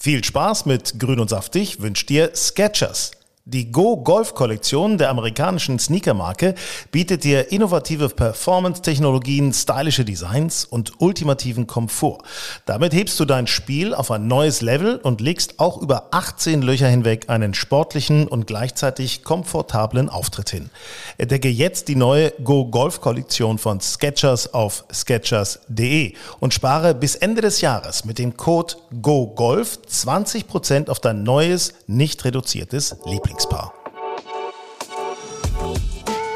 Viel Spaß mit Grün und Saftig wünscht dir Sketchers. Die Go Golf Kollektion der amerikanischen Sneakermarke bietet dir innovative Performance-Technologien, stylische Designs und ultimativen Komfort. Damit hebst du dein Spiel auf ein neues Level und legst auch über 18 Löcher hinweg einen sportlichen und gleichzeitig komfortablen Auftritt hin. Entdecke jetzt die neue Go Golf Kollektion von Skechers auf skechers.de und spare bis Ende des Jahres mit dem Code Go Golf 20% auf dein neues, nicht reduziertes Lieblings. Lieblingspaar.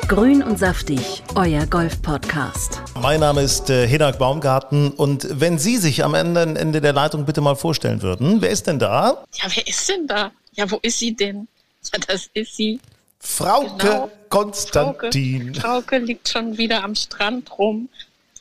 Grün und saftig, euer Golf-Podcast. Mein Name ist äh, Hinak Baumgarten und wenn Sie sich am Ende, Ende der Leitung bitte mal vorstellen würden, wer ist denn da? Ja, wer ist denn da? Ja, wo ist sie denn? Ja, das ist sie. Frauke genau. Konstantin. Frauke, Frauke liegt schon wieder am Strand rum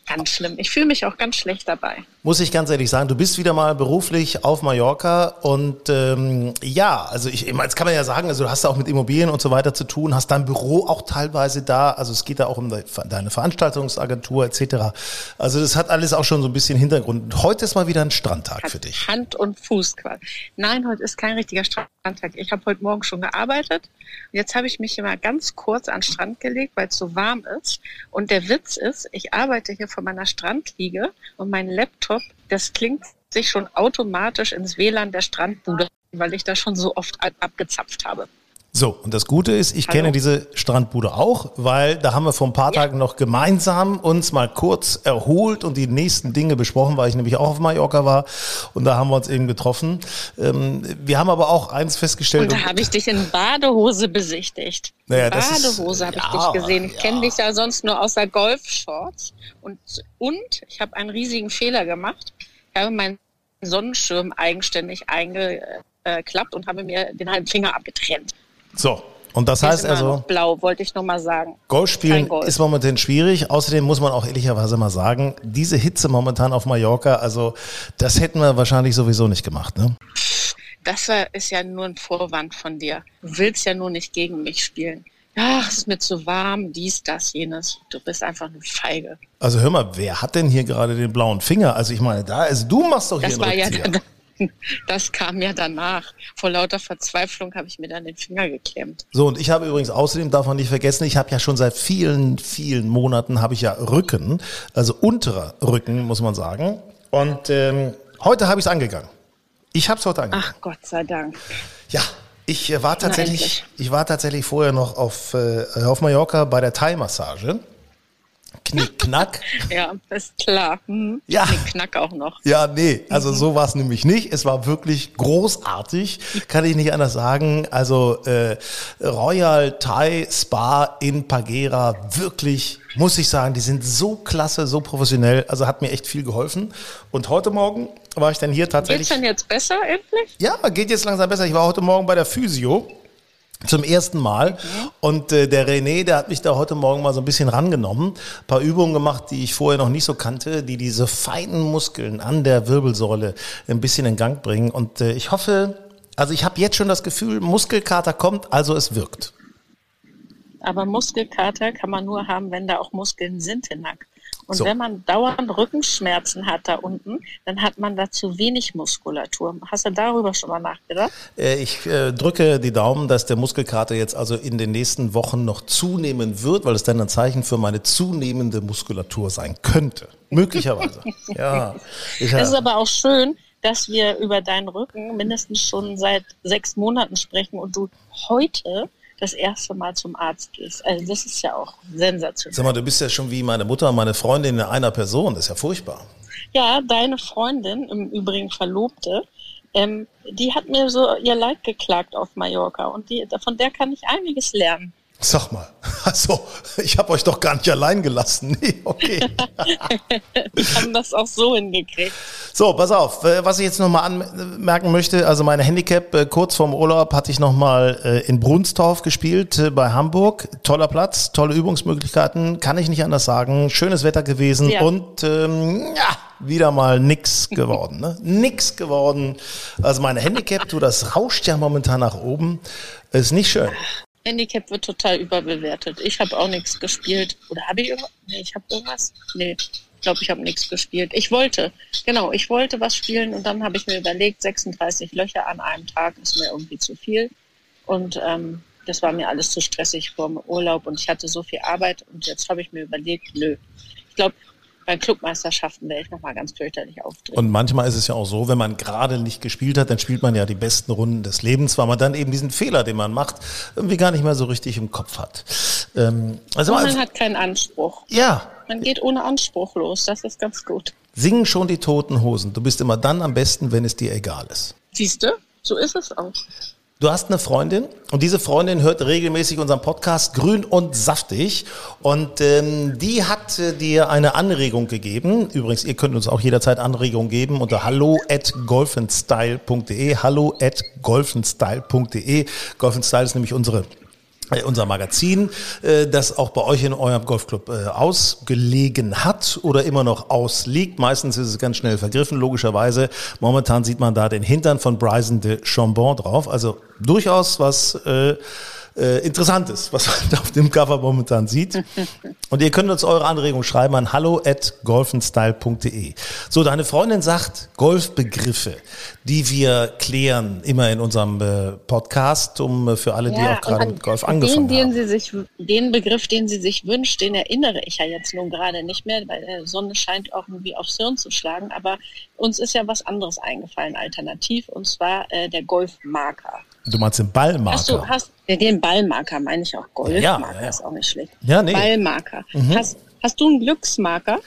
Ganz schlimm. Ich fühle mich auch ganz schlecht dabei. Muss ich ganz ehrlich sagen, du bist wieder mal beruflich auf Mallorca und ähm, ja, also ich, jetzt kann man ja sagen, also du hast da auch mit Immobilien und so weiter zu tun, hast dein Büro auch teilweise da, also es geht da auch um deine Veranstaltungsagentur etc. Also das hat alles auch schon so ein bisschen Hintergrund. Heute ist mal wieder ein Strandtag hat für dich. Hand und Fuß quasi. Nein, heute ist kein richtiger Strandtag. Ich habe heute Morgen schon gearbeitet und jetzt habe ich mich immer ganz kurz an den Strand gelegt, weil es so warm ist. Und der Witz ist, ich arbeite hier von meiner Strandliege und mein Laptop, das klingt sich schon automatisch ins WLAN der Strandbude, weil ich da schon so oft abgezapft habe. So, und das Gute ist, ich Hallo? kenne diese Strandbude auch, weil da haben wir vor ein paar. Tagen noch gemeinsam uns mal kurz erholt und die nächsten Dinge besprochen, weil ich nämlich auch auf Mallorca war und da haben wir uns eben getroffen. Ähm, wir haben aber auch eins festgestellt. Und da habe ich dich in Badehose besichtigt. Naja, Badehose habe ich ja, dich gesehen. Ich ja. kenne dich ja sonst nur aus der Golfshorts. Und, und ich habe einen riesigen Fehler gemacht. Ich habe meinen Sonnenschirm eigenständig eingeklappt und habe mir den halben Finger abgetrennt. So, und das heißt also. Blau, wollte ich nur mal sagen. Golf spielen Golf. ist momentan schwierig. Außerdem muss man auch ehrlicherweise mal sagen, diese Hitze momentan auf Mallorca, also das hätten wir wahrscheinlich sowieso nicht gemacht, ne? Das ist ja nur ein Vorwand von dir. Du willst ja nur nicht gegen mich spielen. Ach, es ist mir zu warm, dies, das, jenes. Du bist einfach eine Feige. Also hör mal, wer hat denn hier gerade den blauen Finger? Also ich meine, da ist, du machst doch hier das war ja, Das kam ja danach. Vor lauter Verzweiflung habe ich mir dann den Finger geklemmt. So, und ich habe übrigens außerdem, darf man nicht vergessen, ich habe ja schon seit vielen, vielen Monaten habe ich ja Rücken, also unterer Rücken, muss man sagen. Und ähm, heute habe ich es angegangen. Ich habe es heute angegangen. Ach Gott sei Dank. Ja, ich äh, war tatsächlich, ich war tatsächlich vorher noch auf, äh, auf Mallorca bei der Thai-Massage. Knick, knack. ja, ist klar. Hm. Ja. Knick, knack auch noch. Ja, nee, also mhm. so war es nämlich nicht. Es war wirklich großartig, kann ich nicht anders sagen. Also äh, Royal Thai Spa in Pagera, wirklich, muss ich sagen, die sind so klasse, so professionell. Also hat mir echt viel geholfen. Und heute Morgen war ich dann hier tatsächlich. Geht's denn jetzt besser endlich? Ja, geht jetzt langsam besser. Ich war heute Morgen bei der Physio zum ersten Mal. Und äh, der René, der hat mich da heute Morgen mal so ein bisschen rangenommen. Ein paar Übungen gemacht, die ich vorher noch nicht so kannte, die diese feinen Muskeln an der Wirbelsäule ein bisschen in Gang bringen. Und äh, ich hoffe, also ich habe jetzt schon das Gefühl, Muskelkater kommt, also es wirkt. Aber Muskelkater kann man nur haben, wenn da auch Muskeln sind in Nack. Und so. wenn man dauernd Rückenschmerzen hat da unten, dann hat man da zu wenig Muskulatur. Hast du darüber schon mal nachgedacht? Äh, ich äh, drücke die Daumen, dass der Muskelkater jetzt also in den nächsten Wochen noch zunehmen wird, weil es dann ein Zeichen für meine zunehmende Muskulatur sein könnte. Möglicherweise. ja. Es ist aber auch schön, dass wir über deinen Rücken mindestens schon seit sechs Monaten sprechen und du heute das erste Mal zum Arzt gehst. Also das ist ja auch sensationell. Sag mal, du bist ja schon wie meine Mutter und meine Freundin in einer Person. Das ist ja furchtbar. Ja, deine Freundin, im Übrigen Verlobte, ähm, die hat mir so ihr Leid geklagt auf Mallorca und die, von der kann ich einiges lernen. Sag mal, also ich habe euch doch gar nicht allein gelassen. Nee, okay. Wir haben das auch so hingekriegt. So, pass auf, äh, was ich jetzt nochmal anmerken möchte, also meine Handicap äh, kurz vorm Urlaub hatte ich nochmal äh, in Brunstorf gespielt bei Hamburg. Toller Platz, tolle Übungsmöglichkeiten, kann ich nicht anders sagen. Schönes Wetter gewesen ja. und ähm, ja, wieder mal nix geworden. Ne? nix geworden. Also meine Handicap, du, das rauscht ja momentan nach oben. Ist nicht schön. Handicap wird total überbewertet. Ich habe auch nichts gespielt. Oder habe ich irgendwas? Nee, ich habe irgendwas. Nee. Ich glaube, ich habe nichts gespielt. Ich wollte, genau, ich wollte was spielen und dann habe ich mir überlegt, 36 Löcher an einem Tag ist mir irgendwie zu viel. Und ähm, das war mir alles zu stressig vor dem Urlaub und ich hatte so viel Arbeit und jetzt habe ich mir überlegt, nö. Ich glaube, bei Clubmeisterschaften werde ich nochmal ganz fürchterlich auftreten. Und manchmal ist es ja auch so, wenn man gerade nicht gespielt hat, dann spielt man ja die besten Runden des Lebens, weil man dann eben diesen Fehler, den man macht, irgendwie gar nicht mehr so richtig im Kopf hat. Ähm, also man hat keinen Anspruch. Ja. Man geht ohne Anspruch los, das ist ganz gut. Singen schon die toten Hosen. Du bist immer dann am besten, wenn es dir egal ist. Siehst du? So ist es auch. Du hast eine Freundin und diese Freundin hört regelmäßig unseren Podcast Grün und Saftig und ähm, die hat äh, dir eine Anregung gegeben. Übrigens, ihr könnt uns auch jederzeit Anregungen geben unter hallo at golfenstyle.de hallo at golfenstyle.de Golfenstyle ist nämlich unsere unser Magazin, äh, das auch bei euch in eurem Golfclub äh, ausgelegen hat oder immer noch ausliegt. Meistens ist es ganz schnell vergriffen, logischerweise. Momentan sieht man da den Hintern von Bryson de Chambon drauf. Also durchaus was äh, äh, Interessantes, was man auf dem Cover momentan sieht. Und ihr könnt uns eure Anregungen schreiben an hallo at golfenstyle.de. So, deine Freundin sagt Golfbegriffe, die wir klären immer in unserem äh, Podcast, um äh, für alle, die auch gerade mit Golf angefangen den, haben. Den, sie sich, den Begriff, den sie sich wünscht, den erinnere ich ja jetzt nun gerade nicht mehr, weil die Sonne scheint auch irgendwie aufs Hirn zu schlagen. Aber uns ist ja was anderes eingefallen, alternativ, und zwar äh, der Golfmarker. Du meinst den Ballmarker? Hast du, hast, ja, den Ballmarker meine ich auch. Golfmarker ja, ja. ist auch nicht schlecht. Ja, nee. Ballmarker. Mhm. Hast, Hast du einen Glücksmarker?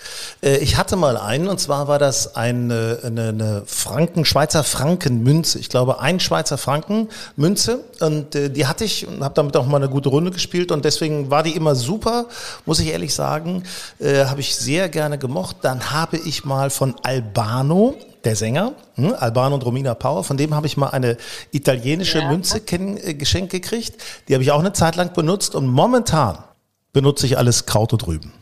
Äh, ich hatte mal einen und zwar war das eine, eine, eine Franken, Schweizer Frankenmünze. Ich glaube, ein Schweizer Franken Münze und äh, die hatte ich und habe damit auch mal eine gute Runde gespielt und deswegen war die immer super, muss ich ehrlich sagen. Äh, habe ich sehr gerne gemocht. Dann habe ich mal von Albano der Sänger, hm, Albano und Romina Power, von dem habe ich mal eine italienische ja. Münze äh, geschenkt gekriegt. Die habe ich auch eine Zeit lang benutzt und momentan benutze ich alles Kraut und Rüben.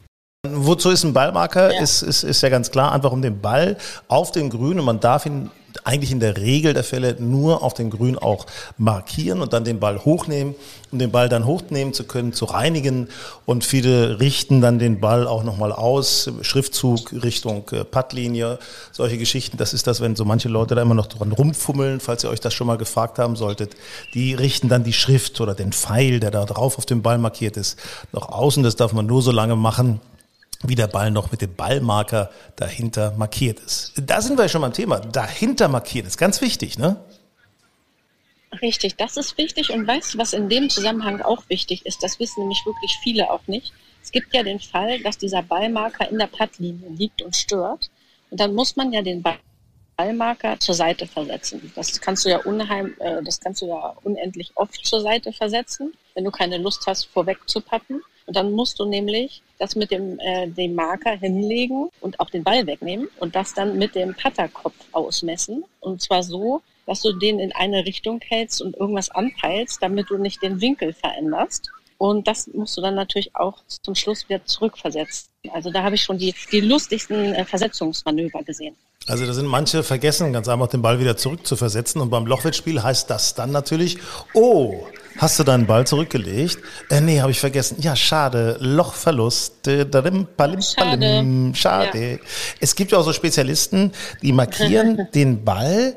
Wozu ist ein Ballmarker? Ja. Ist, ist, ist ja ganz klar, einfach um den Ball auf den Grün und man darf ihn eigentlich in der Regel der Fälle nur auf den Grün auch markieren und dann den Ball hochnehmen, um den Ball dann hochnehmen zu können, zu reinigen. Und viele richten dann den Ball auch nochmal aus, Schriftzug Richtung äh, Puttlinie, solche Geschichten. Das ist das, wenn so manche Leute da immer noch dran rumfummeln, falls ihr euch das schon mal gefragt haben solltet. Die richten dann die Schrift oder den Pfeil, der da drauf auf dem Ball markiert ist, noch außen. Das darf man nur so lange machen, wie der Ball noch mit dem Ballmarker dahinter markiert ist. Da sind wir schon beim Thema. Dahinter markiert ist ganz wichtig, ne? Richtig, das ist wichtig. Und weißt du, was in dem Zusammenhang auch wichtig ist? Das wissen nämlich wirklich viele auch nicht. Es gibt ja den Fall, dass dieser Ballmarker in der Plattlinie liegt und stört. Und dann muss man ja den Ballmarker zur Seite versetzen. Das kannst du ja unheim, äh, das kannst du ja unendlich oft zur Seite versetzen, wenn du keine Lust hast, vorweg zu pappen. Und dann musst du nämlich das mit dem, äh, dem Marker hinlegen und auch den Ball wegnehmen und das dann mit dem Patterkopf ausmessen. Und zwar so, dass du den in eine Richtung hältst und irgendwas anpeilst, damit du nicht den Winkel veränderst. Und das musst du dann natürlich auch zum Schluss wieder zurückversetzen. Also da habe ich schon die, die lustigsten äh, Versetzungsmanöver gesehen. Also da sind manche vergessen, ganz einfach den Ball wieder zurück zu versetzen. Und beim Lochwettspiel heißt das dann natürlich, oh, Hast du deinen Ball zurückgelegt? Äh, nee, habe ich vergessen. Ja, schade. Lochverlust. Äh, schade. schade. Ja. Es gibt ja auch so Spezialisten, die markieren den Ball,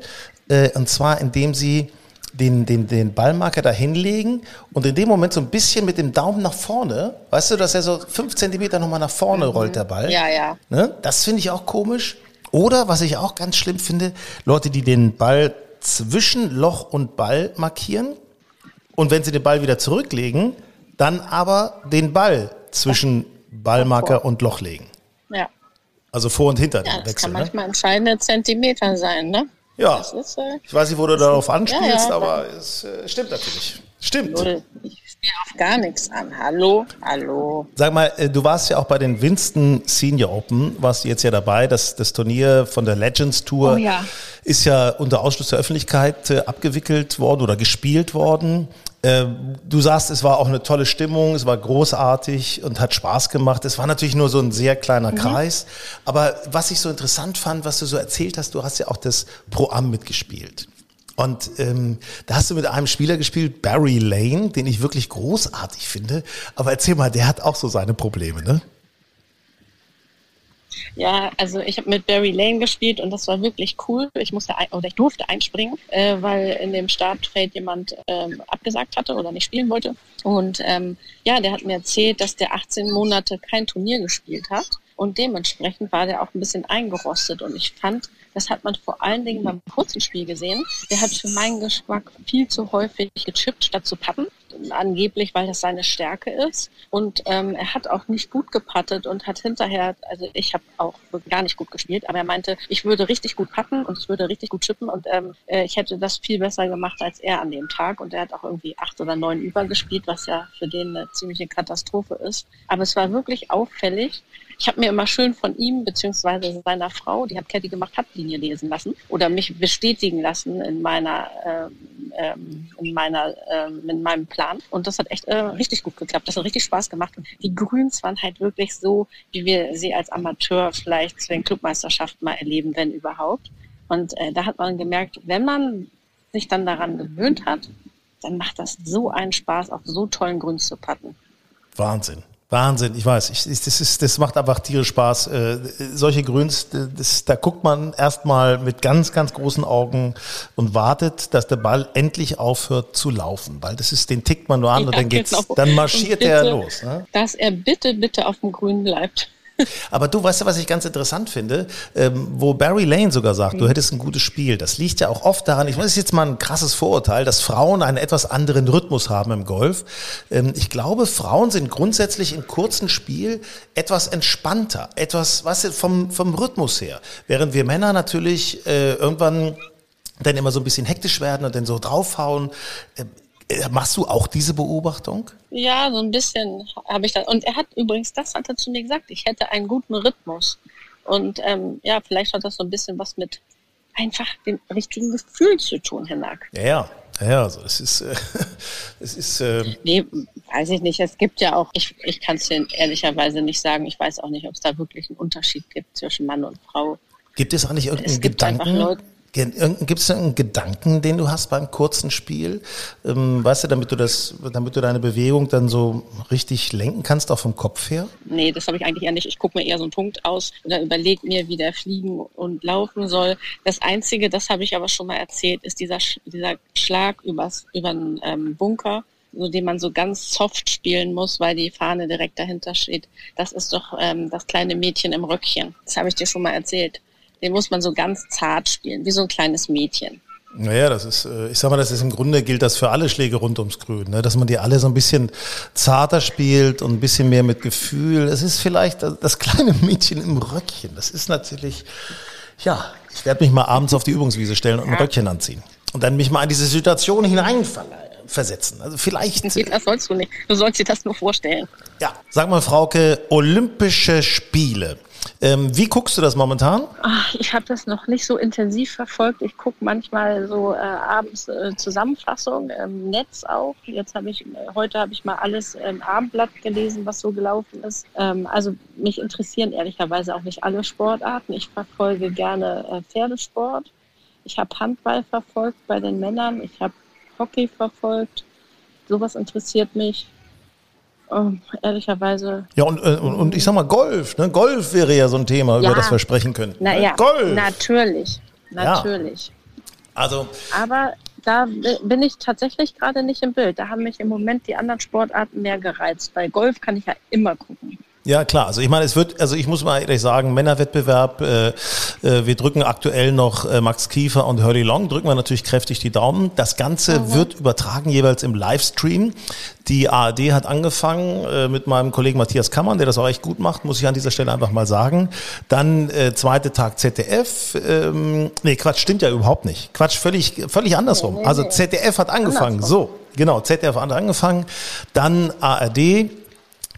äh, und zwar indem sie den, den, den Ballmarker da hinlegen und in dem Moment so ein bisschen mit dem Daumen nach vorne, weißt du, dass er so fünf Zentimeter nochmal nach vorne mhm. rollt, der Ball. Ja, ja. Ne? Das finde ich auch komisch. Oder, was ich auch ganz schlimm finde, Leute, die den Ball zwischen Loch und Ball markieren und wenn sie den Ball wieder zurücklegen, dann aber den Ball zwischen Ballmarker und Loch legen. Ja. Also vor und hinter ja, das Wechsel. Das kann ne? manchmal entscheidende Zentimeter sein, ne? Ja. Ist, äh, ich weiß nicht, wo du darauf anspielst, ja, ja, aber es äh, stimmt natürlich. Stimmt. Ich spiele auf gar nichts an. Hallo, hallo. Sag mal, äh, du warst ja auch bei den Winston Senior Open, warst du jetzt ja dabei. Das, das Turnier von der Legends Tour oh, ja. ist ja unter Ausschluss der Öffentlichkeit äh, abgewickelt worden oder gespielt worden. Äh, du sagst, es war auch eine tolle Stimmung, es war großartig und hat Spaß gemacht. Es war natürlich nur so ein sehr kleiner mhm. Kreis. Aber was ich so interessant fand, was du so erzählt hast, du hast ja auch das Pro-Am mitgespielt. Und ähm, da hast du mit einem Spieler gespielt, Barry Lane, den ich wirklich großartig finde. Aber erzähl mal, der hat auch so seine Probleme, ne? Ja, also ich habe mit Barry Lane gespielt und das war wirklich cool. Ich musste ein, oder ich durfte einspringen, äh, weil in dem Startfeld jemand ähm, abgesagt hatte oder nicht spielen wollte. Und ähm, ja, der hat mir erzählt, dass der 18 Monate kein Turnier gespielt hat und dementsprechend war der auch ein bisschen eingerostet. Und ich fand, das hat man vor allen Dingen beim kurzen Spiel gesehen. Der hat für meinen Geschmack viel zu häufig gechippt, statt zu pappen. Angeblich, weil das seine Stärke ist. Und ähm, er hat auch nicht gut gepattet und hat hinterher, also ich habe auch gar nicht gut gespielt, aber er meinte, ich würde richtig gut patten und ich würde richtig gut chippen und ähm, äh, ich hätte das viel besser gemacht als er an dem Tag. Und er hat auch irgendwie acht oder neun übergespielt, was ja für den eine ziemliche Katastrophe ist. Aber es war wirklich auffällig, ich habe mir immer schön von ihm beziehungsweise seiner Frau, die hat Caddy gemacht, Linie lesen lassen oder mich bestätigen lassen in meiner ähm, ähm, in meiner ähm, in meinem Plan und das hat echt äh, richtig gut geklappt. Das hat richtig Spaß gemacht und die Grüns waren halt wirklich so, wie wir sie als Amateur vielleicht zu den Clubmeisterschaften mal erleben, wenn überhaupt. Und äh, da hat man gemerkt, wenn man sich dann daran gewöhnt hat, dann macht das so einen Spaß, auf so tollen Grüns zu patten. Wahnsinn. Wahnsinn, ich weiß. Ich, das, ist, das macht einfach tierisch Spaß. Äh, solche Grüns, das, da guckt man erstmal mit ganz, ganz großen Augen und wartet, dass der Ball endlich aufhört zu laufen. Weil das ist, den tickt man nur an ja, und dann geht's, genau. dann marschiert bitte, er los. Ne? Dass er bitte, bitte auf dem Grün bleibt. Aber du weißt ja, was ich ganz interessant finde, ähm, wo Barry Lane sogar sagt, mhm. du hättest ein gutes Spiel. Das liegt ja auch oft daran, ich weiß, das ist jetzt mal ein krasses Vorurteil, dass Frauen einen etwas anderen Rhythmus haben im Golf. Ähm, ich glaube, Frauen sind grundsätzlich im kurzen Spiel etwas entspannter, etwas, was weißt du, vom, vom Rhythmus her. Während wir Männer natürlich äh, irgendwann dann immer so ein bisschen hektisch werden und dann so draufhauen. Äh, machst du auch diese Beobachtung? Ja, so ein bisschen habe ich das. Und er hat übrigens, das hat er zu mir gesagt, ich hätte einen guten Rhythmus. Und ähm, ja, vielleicht hat das so ein bisschen was mit einfach dem richtigen Gefühl zu tun, Herr Nack. Ja, ja. Also es ist, äh, es ist. Äh nee, weiß ich nicht. Es gibt ja auch, ich, ich kann es dir ehrlicherweise nicht sagen. Ich weiß auch nicht, ob es da wirklich einen Unterschied gibt zwischen Mann und Frau. Gibt es eigentlich irgendeinen Gedanken? Leute, Gibt es einen Gedanken, den du hast beim kurzen Spiel? Ähm, weißt du, damit du das, damit du deine Bewegung dann so richtig lenken kannst, auch vom Kopf her? Nee, das habe ich eigentlich eher nicht. Ich gucke mir eher so einen Punkt aus oder überlege mir, wie der fliegen und laufen soll. Das Einzige, das habe ich aber schon mal erzählt, ist dieser, dieser Schlag übers, über einen ähm, Bunker so den man so ganz soft spielen muss, weil die Fahne direkt dahinter steht. Das ist doch ähm, das kleine Mädchen im Röckchen. Das habe ich dir schon mal erzählt. Den muss man so ganz zart spielen, wie so ein kleines Mädchen. Naja, das ist, äh, ich sag mal, das ist im Grunde gilt das für alle Schläge rund ums Grün, ne? dass man die alle so ein bisschen zarter spielt und ein bisschen mehr mit Gefühl. Es ist vielleicht das kleine Mädchen im Röckchen. Das ist natürlich, ja, ich werde mich mal abends auf die Übungswiese stellen und ein Röckchen anziehen und dann mich mal in diese Situation hineinversetzen. Also vielleicht. Das sollst du nicht. Du sollst dir das nur vorstellen. Ja, sag mal, Frauke, Olympische Spiele. Ähm, wie guckst du das momentan? Ach, ich habe das noch nicht so intensiv verfolgt. Ich gucke manchmal so äh, abends äh, Zusammenfassung im Netz auch. Jetzt habe ich, heute habe ich mal alles im Abendblatt gelesen, was so gelaufen ist. Ähm, also mich interessieren ehrlicherweise auch nicht alle Sportarten. Ich verfolge gerne äh, Pferdesport. Ich habe Handball verfolgt bei den Männern. Ich habe Hockey verfolgt. Sowas interessiert mich. Oh, ehrlicherweise. Ja, und, äh, und, und, ich sag mal, Golf. Ne? Golf wäre ja so ein Thema, ja. über das wir sprechen könnten. Na, ja, Golf. Natürlich. Natürlich. Ja. Also. Aber da bin ich tatsächlich gerade nicht im Bild. Da haben mich im Moment die anderen Sportarten mehr gereizt. Bei Golf kann ich ja immer gucken. Ja, klar. Also ich meine, es wird, also ich muss mal ehrlich sagen, Männerwettbewerb, äh, äh, wir drücken aktuell noch äh, Max Kiefer und Hurley Long, drücken wir natürlich kräftig die Daumen. Das Ganze mhm. wird übertragen jeweils im Livestream. Die ARD hat angefangen äh, mit meinem Kollegen Matthias Kammern, der das auch echt gut macht, muss ich an dieser Stelle einfach mal sagen. Dann äh, zweite Tag ZDF. Ähm, nee, Quatsch, stimmt ja überhaupt nicht. Quatsch, völlig, völlig andersrum. Also ZDF hat angefangen. So, genau, ZDF hat angefangen. Dann ARD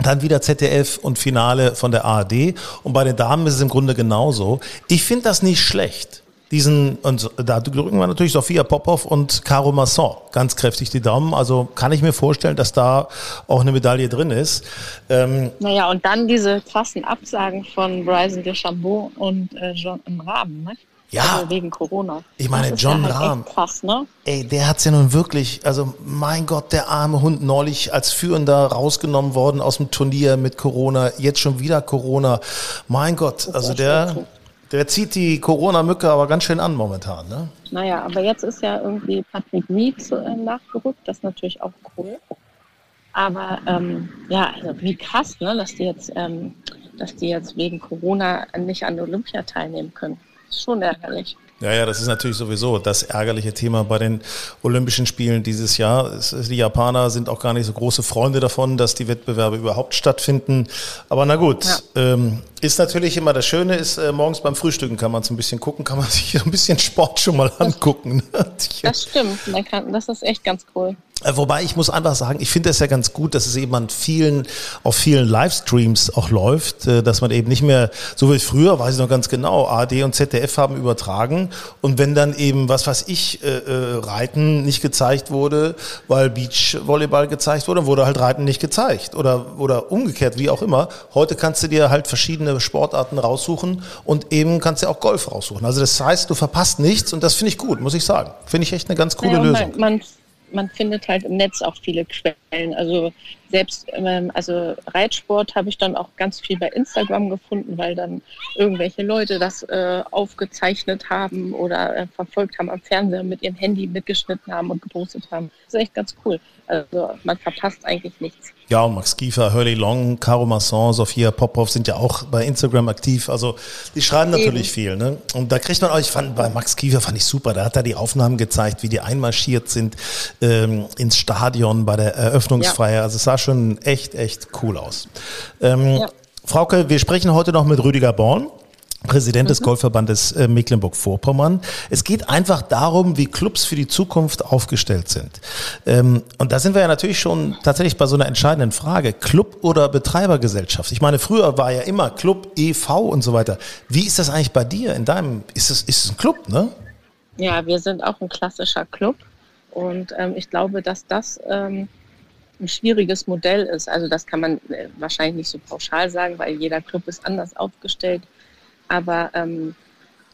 dann wieder ZDF und Finale von der ARD. Und bei den Damen ist es im Grunde genauso. Ich finde das nicht schlecht. Diesen, und da drücken wir natürlich Sophia Popov und Caro Masson ganz kräftig die Daumen. Also kann ich mir vorstellen, dass da auch eine Medaille drin ist. Ähm, naja, und dann diese krassen Absagen von Bryson DeChambeau und äh, John Raben, ne? Ja. Also wegen Corona. Ich meine, John ja halt Rahm. Krass, ne? Ey, der hat's ja nun wirklich, also mein Gott, der arme Hund neulich als Führender rausgenommen worden aus dem Turnier mit Corona, jetzt schon wieder Corona. Mein Gott, also der, der zieht die Corona-Mücke aber ganz schön an momentan, ne? Naja, aber jetzt ist ja irgendwie Patrick Reed so, äh, nachgerückt. Das ist natürlich auch cool. Aber ähm, ja, also wie krass, ne, dass die jetzt, ähm, dass die jetzt wegen Corona nicht an Olympia teilnehmen können. Ist schon ärgerlich. Ja, ja, das ist natürlich sowieso das ärgerliche Thema bei den Olympischen Spielen dieses Jahr. Die Japaner sind auch gar nicht so große Freunde davon, dass die Wettbewerbe überhaupt stattfinden. Aber na gut, ähm, ist natürlich immer das Schöne, ist äh, morgens beim Frühstücken kann man so ein bisschen gucken, kann man sich so ein bisschen Sport schon mal angucken. ne? Das stimmt. Man kann, das ist echt ganz cool. Äh, Wobei ich muss einfach sagen, ich finde es ja ganz gut, dass es eben an vielen, auf vielen Livestreams auch läuft, äh, dass man eben nicht mehr, so wie früher, weiß ich noch ganz genau, ARD und ZDF haben übertragen und wenn dann eben, was weiß ich, äh, äh, Reiten nicht gezeigt wurde, weil Beachvolleyball gezeigt wurde, wurde halt Reiten nicht gezeigt oder, oder umgekehrt, wie auch immer. Heute kannst du dir halt verschiedene Sportarten raussuchen und eben kannst du auch Golf raussuchen. Also das heißt, du verpasst nichts und das finde ich gut, muss ich sagen. Finde ich echt eine ganz coole und Lösung. Man, man, man findet halt im Netz auch viele Quellen. Also selbst ähm, also Reitsport habe ich dann auch ganz viel bei Instagram gefunden, weil dann irgendwelche Leute das äh, aufgezeichnet haben oder äh, verfolgt haben am Fernseher mit ihrem Handy mitgeschnitten haben und gepostet haben. Das ist echt ganz cool. Also man verpasst eigentlich nichts. Ja, und Max Kiefer, Hurley Long, Caro Masson, Sophia Popov sind ja auch bei Instagram aktiv. Also die schreiben natürlich viel. Ne? Und da kriegt man auch, ich fand, bei Max Kiefer fand ich super, da hat er die Aufnahmen gezeigt, wie die einmarschiert sind ähm, ins Stadion bei der Eröffnungsfeier. Also es sah schon echt, echt cool aus. Ähm, Ja. Frauke, wir sprechen heute noch mit Rüdiger Born. Präsident des Golfverbandes äh, Mecklenburg-Vorpommern. Es geht einfach darum, wie Clubs für die Zukunft aufgestellt sind. Ähm, und da sind wir ja natürlich schon tatsächlich bei so einer entscheidenden Frage. Club oder Betreibergesellschaft? Ich meine, früher war ja immer Club, EV und so weiter. Wie ist das eigentlich bei dir in deinem, ist es, ist es ein Club, ne? Ja, wir sind auch ein klassischer Club und ähm, ich glaube, dass das ähm, ein schwieriges Modell ist. Also das kann man äh, wahrscheinlich nicht so pauschal sagen, weil jeder Club ist anders aufgestellt. Aber ähm,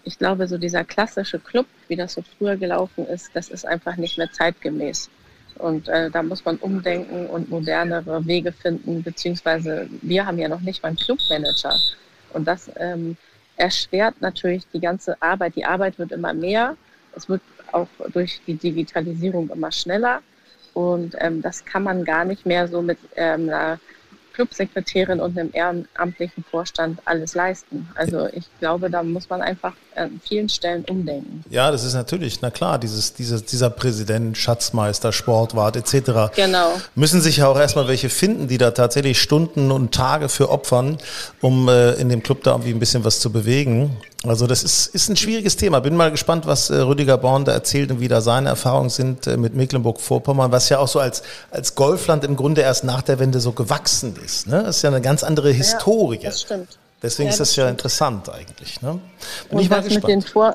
ich glaube, so dieser klassische Club, wie das so früher gelaufen ist, das ist einfach nicht mehr zeitgemäß. Und äh, da muss man umdenken und modernere Wege finden, beziehungsweise wir haben ja noch nicht mal einen Clubmanager. Und das ähm, erschwert natürlich die ganze Arbeit. Die Arbeit wird immer mehr. Es wird auch durch die Digitalisierung immer schneller. Und ähm, das kann man gar nicht mehr so mit ähm, einer Clubsekretärin und einem ehrenamtlichen Vorstand alles leisten. Also ich glaube, da muss man einfach an vielen Stellen umdenken. Ja, das ist natürlich, na klar, dieses, dieses, dieser Präsident, Schatzmeister, Sportwart etc. Genau. Müssen sich ja auch erstmal welche finden, die da tatsächlich Stunden und Tage für opfern, um äh, in dem Club da irgendwie ein bisschen was zu bewegen. Also das ist, ist ein schwieriges Thema. Bin mal gespannt, was äh, Rüdiger Born da erzählt und wie da seine Erfahrungen sind äh, mit Mecklenburg-Vorpommern, was ja auch so als, als Golfland im Grunde erst nach der Wende so gewachsen ist. Ne? Das ist ja eine ganz andere Historie. Ja, das stimmt. Deswegen Ja, ist das, das ja stimmt. interessant eigentlich. Ne? Bin Und ich mal das mit den, gespannt. Vor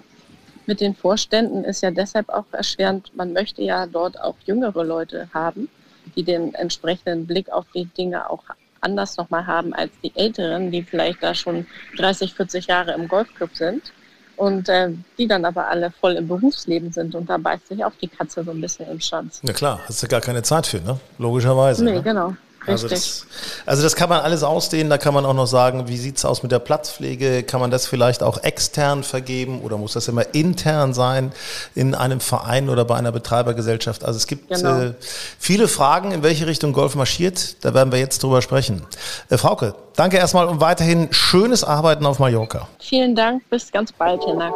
mit den Vorständen ist ja deshalb auch erschwerend. Man möchte ja dort auch jüngere Leute haben, die den entsprechenden Blick auf die Dinge auch anders nochmal haben als die Älteren, die vielleicht da schon 30, 40 Jahre im Golfclub sind. Und äh, die dann aber alle voll im Berufsleben sind. Und da beißt sich auch die Katze so ein bisschen im Schwanz. Ja klar, hast du gar keine Zeit für, ne? Logischerweise. Nee, ne? genau. Also das, also das kann man alles ausdehnen, da kann man auch noch sagen, wie sieht's aus mit der Platzpflege? Kann man das vielleicht auch extern vergeben oder muss das immer intern sein in einem Verein oder bei einer Betreibergesellschaft? Also es gibt Genau. äh, viele Fragen, in welche Richtung Golf marschiert. Da werden wir jetzt drüber sprechen. Äh, Frauke, danke erstmal und weiterhin schönes Arbeiten auf Mallorca. Vielen Dank. Bis ganz bald, Hinak.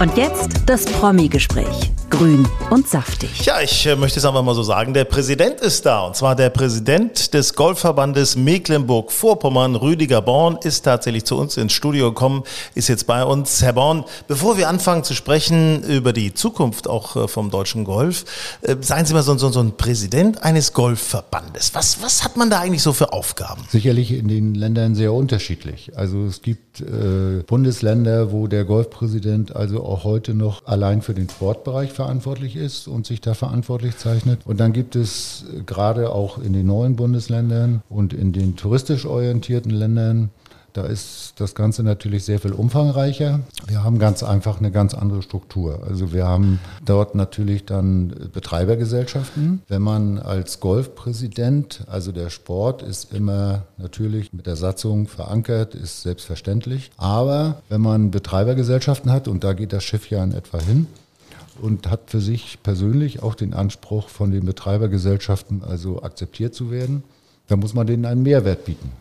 Und jetzt das Promi-Gespräch. Grün und saftig. Ja, ich äh, möchte es einfach mal so sagen. Der Präsident ist da. Und zwar der Präsident des Golfverbandes Mecklenburg-Vorpommern, Rüdiger Born, ist tatsächlich zu uns ins Studio gekommen, ist jetzt bei uns. Herr Born, bevor wir anfangen zu sprechen über die Zukunft auch äh, vom deutschen Golf, äh, seien Sie mal so, so, so ein Präsident eines Golfverbandes. Was, was hat man da eigentlich so für Aufgaben? Sicherlich in den Ländern sehr unterschiedlich. Also es gibt äh, Bundesländer, wo der Golfpräsident also auch heute noch allein für den Sportbereich verantwortlich ist und sich da verantwortlich zeichnet. Und dann gibt es gerade auch in den neuen Bundesländern und in den touristisch orientierten Ländern Da ist das Ganze natürlich sehr viel umfangreicher. Wir haben ganz einfach eine ganz andere Struktur. Also wir haben dort natürlich dann Betreibergesellschaften. Wenn man als Golfpräsident, also der Sport ist immer natürlich mit der Satzung verankert, ist selbstverständlich. Aber wenn man Betreibergesellschaften hat, und da geht das Schiff ja in etwa hin, und hat für sich persönlich auch den Anspruch, von den Betreibergesellschaften also akzeptiert zu werden, dann muss man denen einen Mehrwert bieten.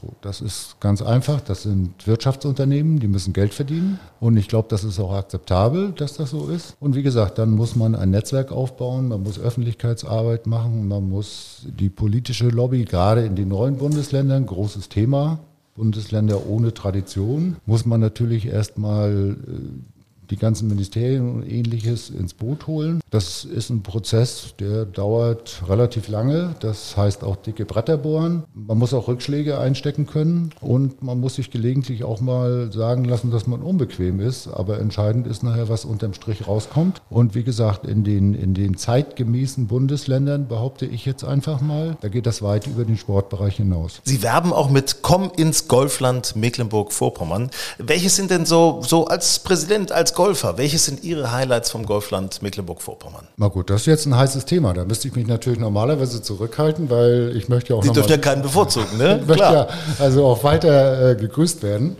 So, das ist ganz einfach. Das sind Wirtschaftsunternehmen, die müssen Geld verdienen. Und ich glaube, das ist auch akzeptabel, dass das so ist. Und wie gesagt, dann muss man ein Netzwerk aufbauen, man muss Öffentlichkeitsarbeit machen, man muss die politische Lobby, gerade in den neuen Bundesländern, großes Thema, Bundesländer ohne Tradition, muss man natürlich erstmal äh, die ganzen Ministerien und ähnliches ins Boot holen. Das ist ein Prozess, der dauert relativ lange. Das heißt auch dicke Bretter bohren. Man muss auch Rückschläge einstecken können und man muss sich gelegentlich auch mal sagen lassen, dass man unbequem ist. Aber entscheidend ist nachher, was unterm Strich rauskommt. Und wie gesagt, in den, in den zeitgemäßen Bundesländern behaupte ich jetzt einfach mal, da geht das weit über den Sportbereich hinaus. Sie werben auch mit Komm ins Golfland Mecklenburg-Vorpommern. Welches sind denn so, so als Präsident, als Golf Golfer, welches sind Ihre Highlights vom Golfland Mecklenburg-Vorpommern? Na gut, das ist jetzt ein heißes Thema. Da müsste ich mich natürlich normalerweise zurückhalten, weil ich möchte ja auch Sie dürfen ja keinen bevorzugen, ne? ich möchte ja also auch weiter äh, gegrüßt werden.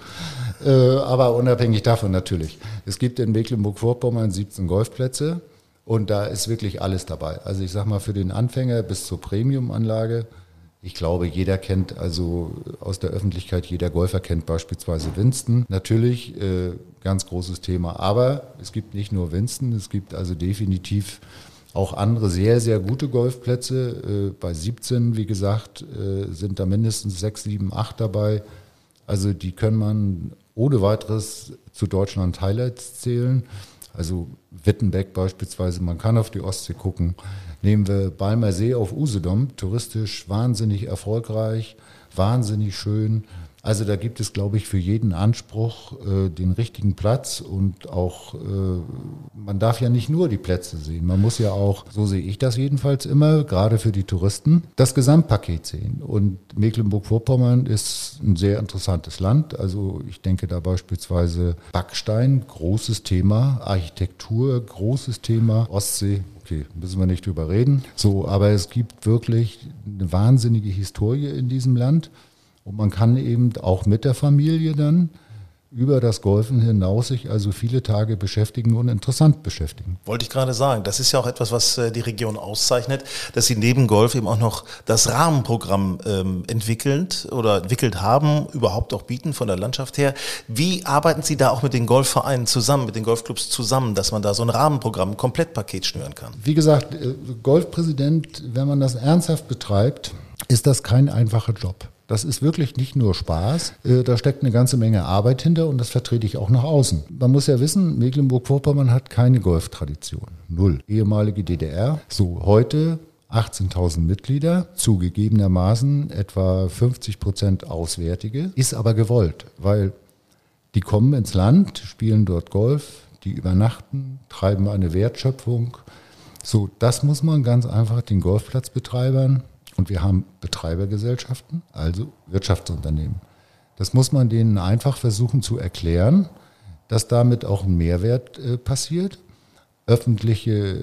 Äh, aber unabhängig davon natürlich. Es gibt in Mecklenburg-Vorpommern 17 Golfplätze und da ist wirklich alles dabei. Also ich sag mal für den Anfänger bis zur Premium-Anlage ich glaube, jeder kennt, also aus der Öffentlichkeit, jeder Golfer kennt beispielsweise Winston. Natürlich, äh, ganz großes Thema. Aber es gibt nicht nur Winston, es gibt also definitiv auch andere sehr, sehr gute Golfplätze. Äh, bei 17, wie gesagt, äh, sind da mindestens 6, 7, 8 dabei. Also die können man ohne weiteres zu Deutschland Highlights zählen. Also Wittenbeck beispielsweise, man kann auf die Ostsee gucken. Nehmen wir Balmer See auf Usedom, touristisch wahnsinnig erfolgreich, wahnsinnig schön. Also da gibt es, glaube ich, für jeden Anspruch äh, den richtigen Platz und auch, äh, man darf ja nicht nur die Plätze sehen, man muss ja auch, so sehe ich das jedenfalls immer, gerade für die Touristen, das Gesamtpaket sehen. Und Mecklenburg-Vorpommern ist ein sehr interessantes Land. Also ich denke da beispielsweise Backstein, großes Thema, Architektur, großes Thema, Ostsee, okay, müssen wir nicht drüber reden. So, aber es gibt wirklich eine wahnsinnige Historie in diesem Land. Und man kann eben auch mit der Familie dann über das Golfen hinaus sich also viele Tage beschäftigen und interessant beschäftigen. Wollte ich gerade sagen. Das ist ja auch etwas, was äh, die Region auszeichnet, dass sie neben Golf eben auch noch das Rahmenprogramm ähm, entwickelt oder entwickelt haben, überhaupt auch bieten von der Landschaft her. Wie arbeiten Sie da auch mit den Golfvereinen zusammen, mit den Golfclubs zusammen, dass man da so ein Rahmenprogramm, ein Komplettpaket schnüren kann? Wie gesagt, äh, Golfpräsident, wenn man das ernsthaft betreibt, ist das kein einfacher Job. Das ist wirklich nicht nur Spaß. Äh, da steckt eine ganze Menge Arbeit hinter und das vertrete ich auch nach außen. Man muss ja wissen, Mecklenburg-Vorpommern hat keine Golftradition. Null. Ehemalige DDR. So, heute 18.000 Mitglieder, zugegebenermaßen etwa 50 Prozent Auswärtige, ist aber gewollt, weil die kommen ins Land, spielen dort Golf, die übernachten, treiben eine Wertschöpfung. So, das muss man ganz einfach den Golfplatzbetreibern und wir haben Betreibergesellschaften, also Wirtschaftsunternehmen. Das muss man denen einfach versuchen zu erklären, dass damit auch ein Mehrwert äh, passiert. Öffentliche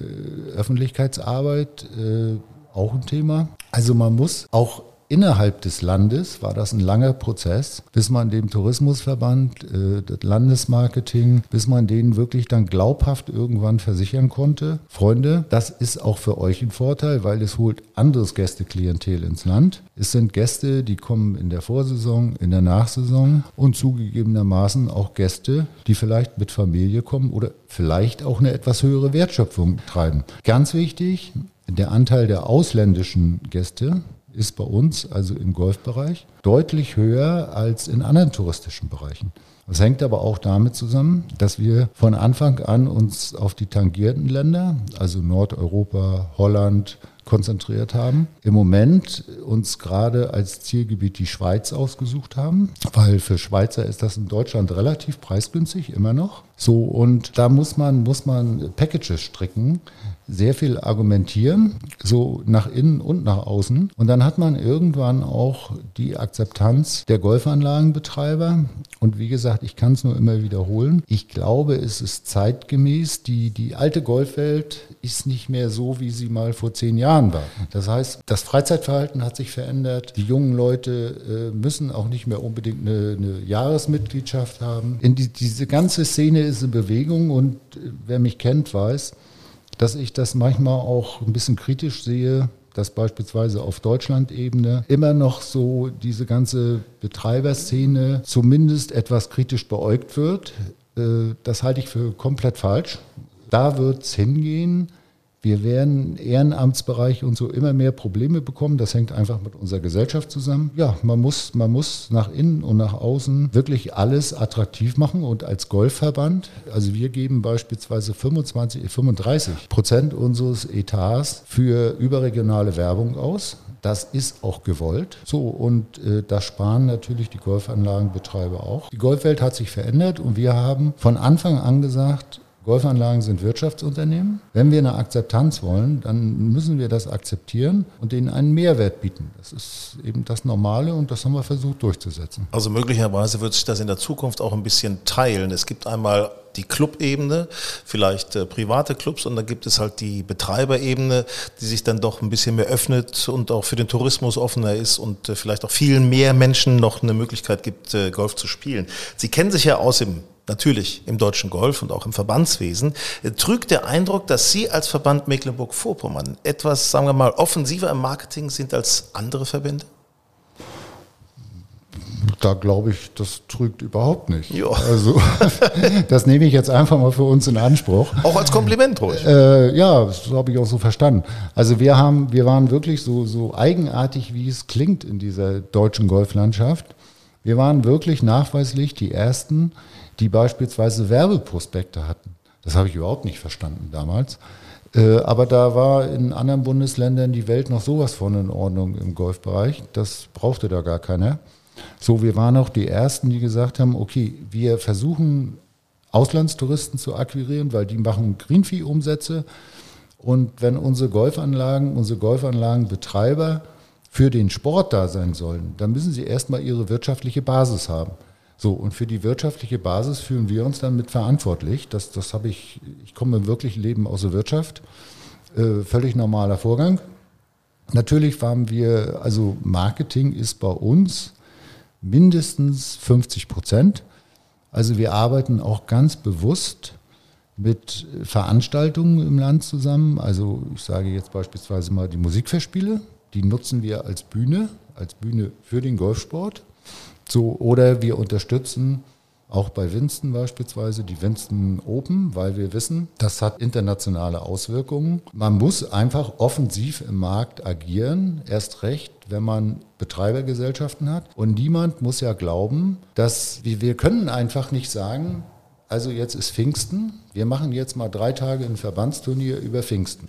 Öffentlichkeitsarbeit äh, auch ein Thema. Also man muss auch innerhalb des Landes war das ein langer Prozess, bis man dem Tourismusverband, äh, das Landesmarketing, bis man denen wirklich dann glaubhaft irgendwann versichern konnte, Freunde, das ist auch für euch ein Vorteil, weil es holt anderes Gästeklientel ins Land. Es sind Gäste, die kommen in der Vorsaison, in der Nachsaison und zugegebenermaßen auch Gäste, die vielleicht mit Familie kommen oder vielleicht auch eine etwas höhere Wertschöpfung treiben. Ganz wichtig, der Anteil der ausländischen Gäste ist bei uns, also im Golfbereich, deutlich höher als in anderen touristischen Bereichen. Das hängt aber auch damit zusammen, dass wir von Anfang an uns auf die tangierten Länder, also Nordeuropa, Holland, konzentriert haben. Im Moment uns gerade als Zielgebiet die Schweiz ausgesucht haben, weil für Schweizer ist das in Deutschland relativ preisgünstig, immer noch. So, und da muss man, muss man Packages stricken, sehr viel argumentieren, so nach innen und nach außen. Und dann hat man irgendwann auch die Akzeptanz der Golfanlagenbetreiber. Und wie gesagt, ich kann es nur immer wiederholen. Ich glaube, es ist zeitgemäß. Die, die alte Golfwelt ist nicht mehr so, wie sie mal vor zehn Jahren war. Das heißt, das Freizeitverhalten hat sich verändert. Die jungen Leute äh, müssen auch nicht mehr unbedingt eine, eine Jahresmitgliedschaft haben. Die, diese ganze Szene ist in Bewegung und äh, wer mich kennt, weiß, dass ich das manchmal auch ein bisschen kritisch sehe, dass beispielsweise auf Deutschland-Ebene immer noch so diese ganze Betreiberszene zumindest etwas kritisch beäugt wird. Äh, das halte ich für komplett falsch. Da wird es hingehen. Wir werden Ehrenamtsbereich und so immer mehr Probleme bekommen. Das hängt einfach mit unserer Gesellschaft zusammen. Ja, man muss, man muss nach innen und nach außen wirklich alles attraktiv machen. Und als Golfverband, also wir geben beispielsweise 25, 35 Prozent unseres Etats für überregionale Werbung aus. Das ist auch gewollt. So, und äh, das sparen natürlich die Golfanlagenbetreiber auch. Die Golfwelt hat sich verändert und wir haben von Anfang an gesagt, Golfanlagen sind Wirtschaftsunternehmen. Wenn wir eine Akzeptanz wollen, dann müssen wir das akzeptieren und denen einen Mehrwert bieten. Das ist eben das Normale und das haben wir versucht durchzusetzen. Also möglicherweise wird sich das in der Zukunft auch ein bisschen teilen. Es gibt einmal die Clubebene, vielleicht äh, private Clubs und dann gibt es halt die Betreiberebene, die sich dann doch ein bisschen mehr öffnet und auch für den Tourismus offener ist und äh, vielleicht auch vielen mehr Menschen noch eine Möglichkeit gibt, äh, Golf zu spielen. Sie kennen sich ja aus im natürlich im deutschen Golf und auch im Verbandswesen, trügt der Eindruck, dass Sie als Verband Mecklenburg-Vorpommern etwas, sagen wir mal, offensiver im Marketing sind als andere Verbände? Da glaube ich, das trügt überhaupt nicht. Ja. Also das nehme ich jetzt einfach mal für uns in Anspruch. Auch als Kompliment ruhig. Äh, ja, das habe ich auch so verstanden. Also wir haben, wir waren wirklich so, so eigenartig, wie es klingt in dieser deutschen Golflandschaft. Wir waren wirklich nachweislich die ersten, die beispielsweise Werbeprospekte hatten. Das habe ich überhaupt nicht verstanden damals. Äh, aber da war in anderen Bundesländern die Welt noch sowas von in Ordnung im Golfbereich. Das brauchte da gar keiner. So, wir waren auch die Ersten, die gesagt haben, okay, wir versuchen Auslandstouristen zu akquirieren, weil die machen Greenfee-Umsätze. Und wenn unsere Golfanlagen, unsere Golfanlagenbetreiber für den Sport da sein sollen, dann müssen sie erstmal ihre wirtschaftliche Basis haben. So, und für die wirtschaftliche Basis fühlen wir uns dann mit verantwortlich. Das, das habe ich, ich komme im wirklichen Leben aus der Wirtschaft. Äh, völlig normaler Vorgang. Natürlich waren wir, also Marketing ist bei uns mindestens 50 Prozent. Also wir arbeiten auch ganz bewusst mit Veranstaltungen im Land zusammen. Also ich sage jetzt beispielsweise mal die Musikfestspiele, die nutzen wir als Bühne, als Bühne für den Golfsport. So, oder wir unterstützen auch bei Winston beispielsweise die Winston Open, weil wir wissen, das hat internationale Auswirkungen. Man muss einfach offensiv im Markt agieren, erst recht, wenn man Betreibergesellschaften hat. Und niemand muss ja glauben, dass wir, wir können einfach nicht sagen, also jetzt ist Pfingsten, wir machen jetzt mal drei Tage ein Verbandsturnier über Pfingsten.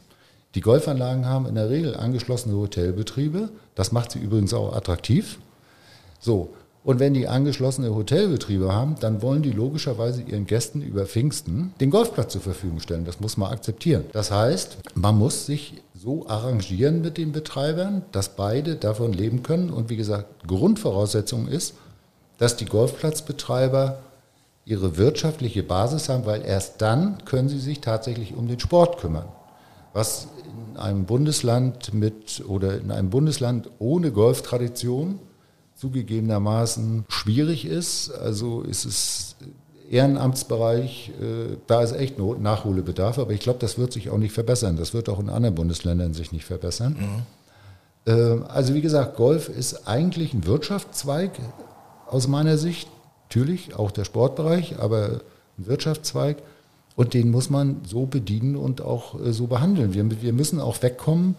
Die Golfanlagen haben in der Regel angeschlossene Hotelbetriebe. Das macht sie übrigens auch attraktiv. So, und wenn die angeschlossene Hotelbetriebe haben, dann wollen die logischerweise ihren Gästen über Pfingsten den Golfplatz zur Verfügung stellen. Das muss man akzeptieren. Das heißt, man muss sich so arrangieren mit den Betreibern, dass beide davon leben können. Und wie gesagt, Grundvoraussetzung ist, dass die Golfplatzbetreiber ihre wirtschaftliche Basis haben, weil erst dann können sie sich tatsächlich um den Sport kümmern. Was in einem Bundesland mit oder in einem Bundesland ohne Golftradition zugegebenermaßen schwierig ist. Also ist es Ehrenamtsbereich, äh, da ist echt Nachholbedarf, aber ich glaube, das wird sich auch nicht verbessern. Das wird auch in anderen Bundesländern sich nicht verbessern. Mhm. Äh, also wie gesagt, Golf ist eigentlich ein Wirtschaftszweig aus meiner Sicht. Natürlich auch der Sportbereich, aber ein Wirtschaftszweig. Und den muss man so bedienen und auch äh, so behandeln. Wir, wir müssen auch wegkommen.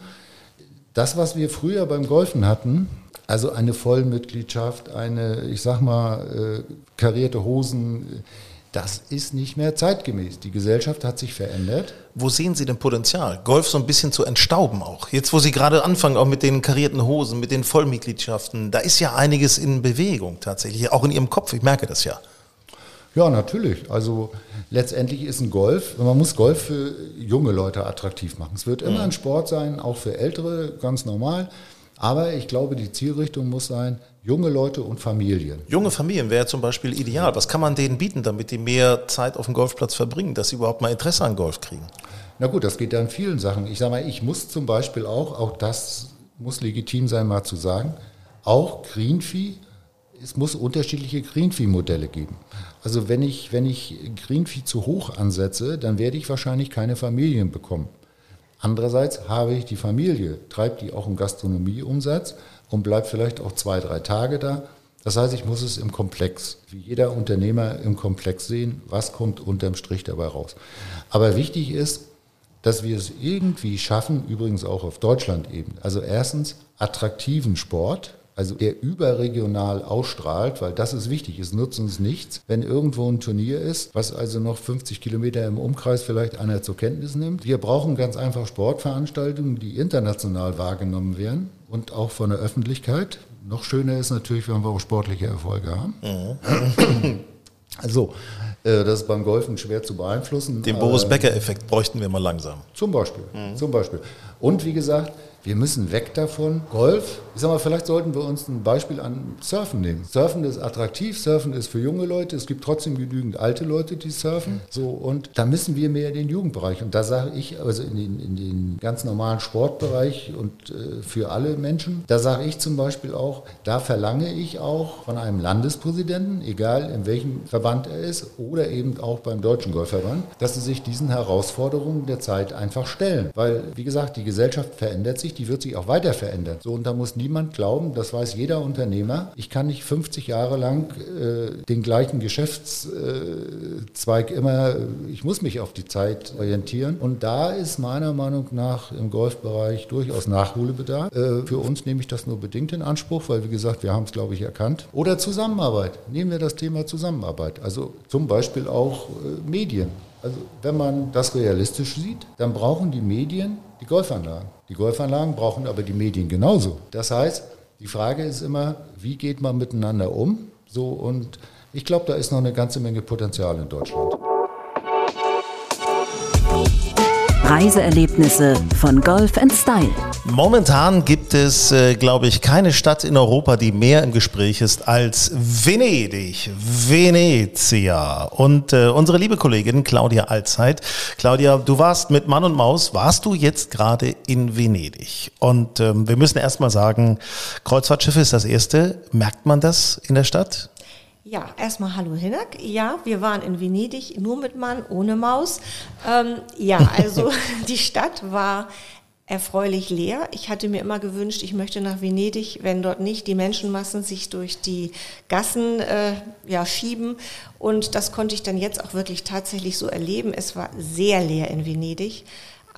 Das, was wir früher beim Golfen hatten, also eine Vollmitgliedschaft, eine, ich sag mal, äh, karierte Hosen, das ist nicht mehr zeitgemäß. Die Gesellschaft hat sich verändert. Wo sehen Sie denn Potenzial, Golf so ein bisschen zu entstauben auch? Jetzt, wo Sie gerade anfangen, auch mit den karierten Hosen, mit den Vollmitgliedschaften, da ist ja einiges in Bewegung tatsächlich, auch in Ihrem Kopf, ich merke das ja. Ja, natürlich. Also letztendlich ist ein Golf, man muss Golf für junge Leute attraktiv machen. Es wird immer mhm. ein Sport sein, auch für Ältere, ganz normal. Aber ich glaube, die Zielrichtung muss sein, junge Leute und Familien. Junge Familien wäre zum Beispiel ideal. Was kann man denen bieten, damit die mehr Zeit auf dem Golfplatz verbringen, dass sie überhaupt mal Interesse an Golf kriegen? Na gut, das geht ja in vielen Sachen. Ich sage mal, ich muss zum Beispiel auch, auch das muss legitim sein, mal zu sagen, auch Greenfee, es muss unterschiedliche Greenfee-Modelle geben. Also wenn ich, wenn ich Greenfee zu hoch ansetze, dann werde ich wahrscheinlich keine Familien bekommen. Andererseits habe ich die Familie, treibt die auch einen Gastronomieumsatz und bleibt vielleicht auch zwei, drei Tage da. Das heißt, ich muss es im Komplex, wie jeder Unternehmer im Komplex sehen, was kommt unterm Strich dabei raus. Aber wichtig ist, dass wir es irgendwie schaffen, übrigens auch auf Deutschland eben. Also erstens attraktiven Sport, also der überregional ausstrahlt, weil das ist wichtig. Es nutzt uns nichts, wenn irgendwo ein Turnier ist, was also noch 50 Kilometer im Umkreis vielleicht einer zur Kenntnis nimmt. Wir brauchen ganz einfach Sportveranstaltungen, die international wahrgenommen werden und auch von der Öffentlichkeit. Noch schöner ist natürlich, wenn wir auch sportliche Erfolge haben. Mhm. also, äh, das ist beim Golfen schwer zu beeinflussen. Den Boris Becker-Effekt bräuchten wir mal langsam. Zum Beispiel. Mhm. Zum Beispiel. Und wie gesagt, wir müssen weg davon. Golf, ich sag mal, vielleicht sollten wir uns ein Beispiel an Surfen nehmen. Surfen ist attraktiv, Surfen ist für junge Leute, es gibt trotzdem genügend alte Leute, die surfen. So, und da müssen wir mehr in den Jugendbereich. Und da sage ich, also in den, in den ganz normalen Sportbereich und äh, für alle Menschen, da sage ich zum Beispiel auch, da verlange ich auch von einem Landespräsidenten, egal in welchem Verband er ist, oder eben auch beim Deutschen Golfverband, dass sie sich diesen Herausforderungen der Zeit einfach stellen. Weil, wie gesagt, die Gesellschaft verändert sich, die wird sich auch weiter verändern. So, und da muss niemand glauben, das weiß jeder Unternehmer, ich kann nicht 50 Jahre lang äh, den gleichen Geschäftszweig immer, ich muss mich auf die Zeit orientieren. Und da ist meiner Meinung nach im Golfbereich durchaus Nachholbedarf. Äh, für uns nehme ich das nur bedingt in Anspruch, weil, wie gesagt, wir haben es, glaube ich, erkannt. Oder Zusammenarbeit. Nehmen wir das Thema Zusammenarbeit. Also zum Beispiel auch äh, Medien. Also wenn man das realistisch sieht, dann brauchen die Medien die Golfanlagen. Die Golfanlagen brauchen aber die Medien genauso. Das heißt, die Frage ist immer, wie geht man miteinander um? So und ich glaube, da ist noch eine ganze Menge Potenzial in Deutschland. Reiseerlebnisse von Golf Style. Momentan gibt es, äh, glaube ich, keine Stadt in Europa, die mehr im Gespräch ist als Venedig, Venezia. Und äh, unsere liebe Kollegin Claudia Alzeit. Claudia, du warst mit Mann und Maus, warst du jetzt gerade in Venedig? Und ähm, wir müssen erstmal sagen, Kreuzfahrtschiffe ist das erste. Merkt man das in der Stadt? Ja, erstmal hallo Hinak. Ja, wir waren in Venedig nur mit Mann, ohne Maus. Ähm, ja, also die Stadt war erfreulich leer. Ich hatte mir immer gewünscht, ich möchte nach Venedig, wenn dort nicht die Menschenmassen sich durch die Gassen äh, ja, schieben. Und das konnte ich dann jetzt auch wirklich tatsächlich so erleben. Es war sehr leer in Venedig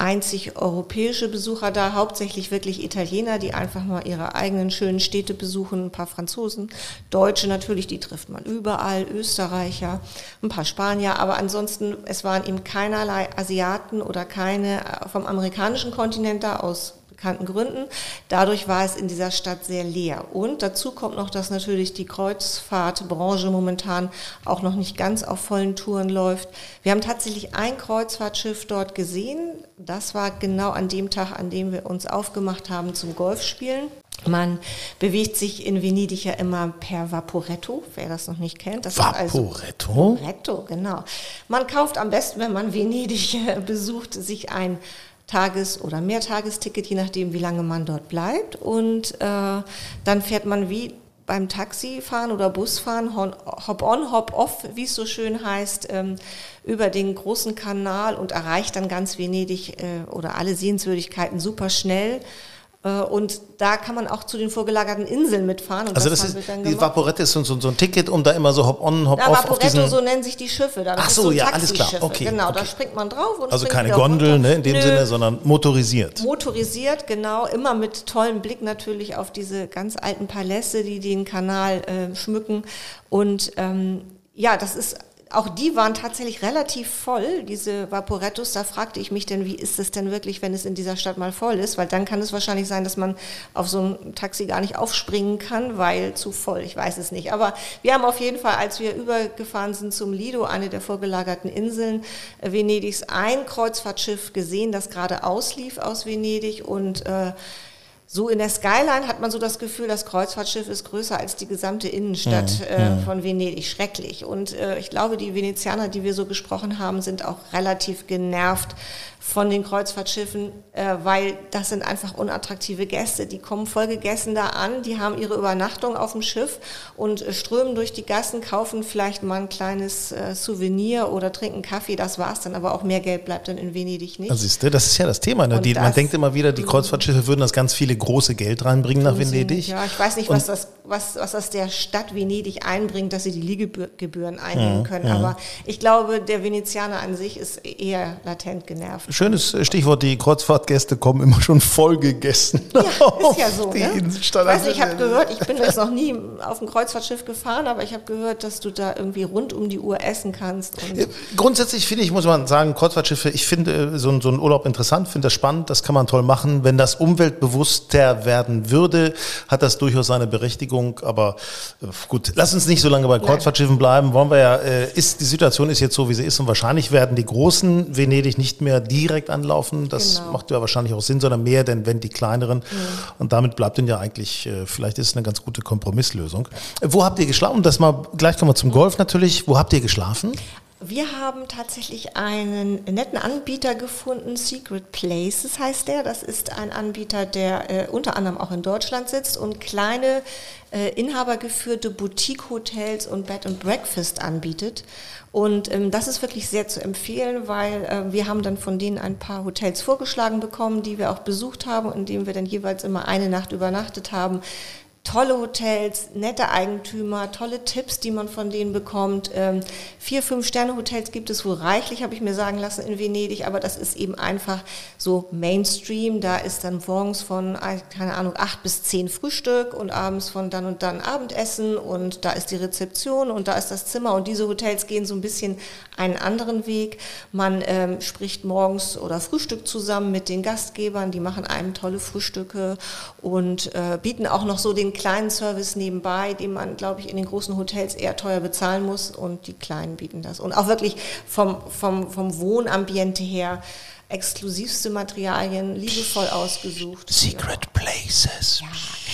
einzig europäische Besucher da, hauptsächlich wirklich Italiener, die einfach mal ihre eigenen schönen Städte besuchen, ein paar Franzosen, Deutsche natürlich, die trifft man überall, Österreicher, ein paar Spanier, aber ansonsten, es waren eben keinerlei Asiaten oder keine vom amerikanischen Kontinent da aus bekannten Gründen. Dadurch war es in dieser Stadt sehr leer. Und dazu kommt noch, dass natürlich die Kreuzfahrtbranche momentan auch noch nicht ganz auf vollen Touren läuft. Wir haben tatsächlich ein Kreuzfahrtschiff dort gesehen. Das war genau an dem Tag, an dem wir uns aufgemacht haben zum Golfspielen. Man bewegt sich in Venedig ja immer per Vaporetto, wer das noch nicht kennt. Das Vaporetto? Also Vaporetto, genau. Man kauft am besten, wenn man Venedig besucht, sich ein Tages- oder Mehrtagesticket, je nachdem, wie lange man dort bleibt. Und äh, dann fährt man wie beim Taxifahren oder Busfahren, Hop-on, Hop-off, wie es so schön heißt, ähm, über den großen Kanal und erreicht dann ganz Venedig äh, oder alle Sehenswürdigkeiten super schnell. Äh, und da kann man auch zu den vorgelagerten Inseln mitfahren. also das, das ist, die Vaporette ist so, so, ein Ticket, um da immer so hop-on, hop-off ja, auf so nennen sich die Schiffe. Da. Ach so, so ja, alles klar. Okay, genau, okay. da springt man drauf. Und also keine Gondel ne, in dem Nö. Sinne, sondern motorisiert. Motorisiert, genau. Immer mit tollem Blick natürlich auf diese ganz alten Paläste, die den Kanal äh, schmücken. Und ähm, ja, das ist auch die waren tatsächlich relativ voll, diese Vaporettos. Da fragte ich mich denn, wie ist es denn wirklich, wenn es in dieser Stadt mal voll ist? Weil dann kann es wahrscheinlich sein, dass man auf so ein Taxi gar nicht aufspringen kann, weil zu voll. Ich weiß es nicht. Aber wir haben auf jeden Fall, als wir übergefahren sind zum Lido, eine der vorgelagerten Inseln Venedigs, ein Kreuzfahrtschiff gesehen, das gerade auslief aus Venedig und äh, so in der Skyline hat man so das Gefühl, das Kreuzfahrtschiff ist größer als die gesamte Innenstadt Mhm. äh, von Venedig. Schrecklich. Und äh, ich glaube, die Venezianer, die wir so gesprochen haben, sind auch relativ genervt von den Kreuzfahrtschiffen, äh, weil das sind einfach unattraktive Gäste. Die kommen vollgegessen da an, die haben ihre Übernachtung auf dem Schiff und äh, strömen durch die Gassen, kaufen vielleicht mal ein kleines äh, Souvenir oder trinken Kaffee. Das war's dann, aber auch mehr Geld bleibt dann in Venedig nicht. Das ist, das ist ja das Thema. Ne? Die, man das- Mhm. denkt immer wieder, die Kreuzfahrtschiffe würden das ganz viele große Geld reinbringen nach Venedig. Ja, ich weiß nicht, was das, was, was das der Stadt Venedig einbringt, dass sie die Liegegebühren einnehmen können. Aber ich glaube, der Venezianer an sich ist eher latent genervt. Schönes Stichwort, die Kreuzfahrtgäste kommen immer schon voll gegessen. Ja, ist ja so. Ne? Innenstadt. Ich weiß nicht, ich habe gehört, ich bin jetzt noch nie auf ein Kreuzfahrtschiff gefahren, aber ich habe gehört, dass du da irgendwie rund um die Uhr essen kannst. Und Grundsätzlich finde ich, muss man sagen, Kreuzfahrtschiffe, ich finde äh, so, so einen Urlaub interessant, finde das spannend, das kann man toll machen. Wenn das umweltbewusster werden würde, hat das durchaus seine Berechtigung. Aber äh, gut, lass uns nicht so lange bei Kreuzfahrtschiffen bleiben. Wollen wir ja, äh, ist, die Situation ist jetzt so, wie sie ist und wahrscheinlich werden die großen Venedig nicht mehr direkt anlaufen. Das Genau. macht ja wahrscheinlich auch Sinn, sondern mehr, denn wenn die kleineren. Und damit bleibt dann ja eigentlich, äh, vielleicht ist es eine ganz gute Kompromisslösung. Wo habt ihr geschlafen? Das mal, gleich kommen wir zum Golf natürlich. Wo habt ihr geschlafen? Wir haben tatsächlich einen netten Anbieter gefunden, Secret Places heißt der. Das ist ein Anbieter, der äh, unter anderem auch in Deutschland sitzt und kleine äh, inhabergeführte Boutique-Hotels und Bed and Breakfast anbietet. Und ähm, das ist wirklich sehr zu empfehlen, weil äh, wir haben dann von denen ein paar Hotels vorgeschlagen bekommen, die wir auch besucht haben, in denen wir dann jeweils immer eine Nacht übernachtet haben tolle Hotels, nette Eigentümer, tolle Tipps, die man von denen bekommt. Ähm, vier, fünf Sterne Hotels gibt es wohl reichlich, habe ich mir sagen lassen, in Venedig, aber das ist eben einfach so Mainstream. Da ist dann morgens von, keine Ahnung, acht bis zehn Frühstück und abends von dann und dann Abendessen und da ist die Rezeption und da ist das Zimmer und diese Hotels gehen so ein bisschen einen anderen Weg. Man ähm, spricht morgens oder Frühstück zusammen mit den Gastgebern, die machen einem tolle Frühstücke und äh, bieten auch noch so den kleinen Service nebenbei, den man, glaube ich, in den großen Hotels eher teuer bezahlen muss und die kleinen bieten das. Und auch wirklich vom, vom, vom Wohnambiente her exklusivste Materialien, liebevoll ausgesucht. Secret Places.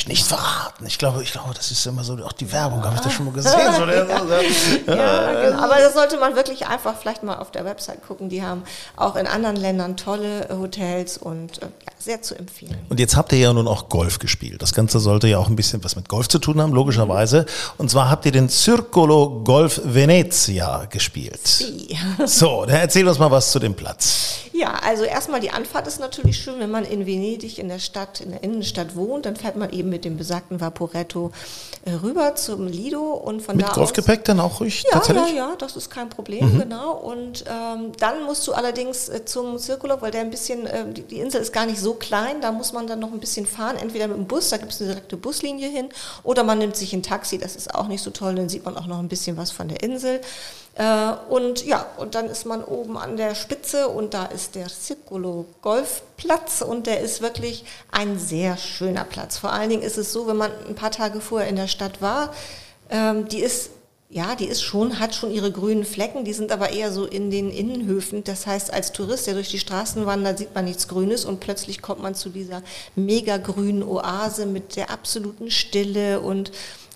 Nicht verraten. Ich glaube, ich glaube, das ist immer so, auch die Werbung, habe ich das schon mal gesehen. So, der, so, der, Ja, genau. Aber das sollte man wirklich einfach vielleicht mal auf der Website gucken. Die haben auch in anderen Ländern tolle äh, Hotels und äh, ja, sehr zu empfehlen. Und jetzt habt ihr ja nun auch Golf gespielt. Das Ganze sollte ja auch ein bisschen was mit Golf zu tun haben, logischerweise. Und zwar habt ihr den Circolo Golf Venezia gespielt. So, dann erzähl uns mal was zu dem Platz. Ja, also erstmal die Anfahrt ist natürlich schön, wenn man in Venedig in der Stadt, in der Innenstadt wohnt, dann fährt man eben mit dem besagten Vaporetto äh, rüber zum Lido und von Mit da aus Golfgepäck dann auch ruhig Ja, tatsächlich? Mhm. ja, ja, das ist kein Problem, genau. Und ähm, dann musst du allerdings äh, zum Circulo, weil der ein bisschen, äh, die, die Insel ist gar nicht so klein, da muss man dann noch ein bisschen fahren, entweder mit dem Bus, da gibt es eine direkte Buslinie hin, oder man nimmt sich ein Taxi, das ist auch nicht so toll, dann sieht man auch noch ein bisschen was von der Insel. Äh, und ja, und dann ist man oben an der Spitze und da ist der Circulo Golfplatz und der ist wirklich ein sehr schöner Platz. Vor allen Dingen ist es so, wenn man ein paar Tage vorher in der Stadt war, ähm, die ist ja, die ist schon, hat schon ihre grünen Flecken, die sind aber eher so in den Innenhöfen. Das heißt, als Tourist, der durch die Straßen wandert, sieht man nichts Grünes und plötzlich kommt man zu dieser mega grünen Oase mit der absoluten Stille und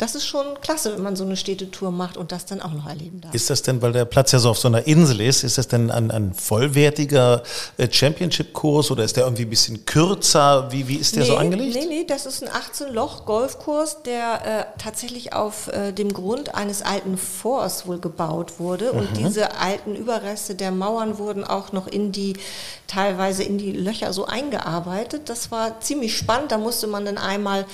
das ist schon klasse, wenn man so eine Städtetour macht und das dann auch noch erleben darf. Ist das denn, weil der Platz ja so auf so einer Insel ist, ist das denn ein, ein vollwertiger äh, Championship-Kurs oder ist der irgendwie ein bisschen kürzer? Wie, wie ist der so angelegt? Nee, nee, das ist ein 18-Loch-Golfkurs, der äh, tatsächlich auf äh, dem Grund eines alten Forts wohl gebaut wurde. Und Mhm. diese alten Überreste der Mauern wurden auch noch in die, teilweise in die Löcher so eingearbeitet. Das war ziemlich spannend. Da musste man dann einmal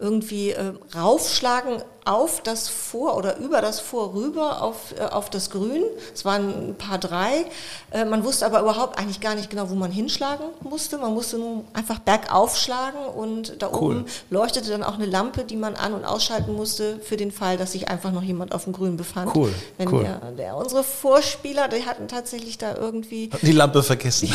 irgendwie äh, raufschlagen auf das Vor oder über das Vor rüber auf, äh, auf das Grün. Es waren ein paar drei. Äh, man wusste aber überhaupt eigentlich gar nicht genau, wo man hinschlagen musste. Man musste nur einfach bergauf schlagen und da Cool. oben leuchtete dann auch eine Lampe, die man an- und ausschalten musste für den Fall, dass sich einfach noch jemand auf dem Grün befand. Cool, Wenn cool. Der, der, unsere Vorspieler, die hatten tatsächlich da irgendwie Die Lampe vergessen.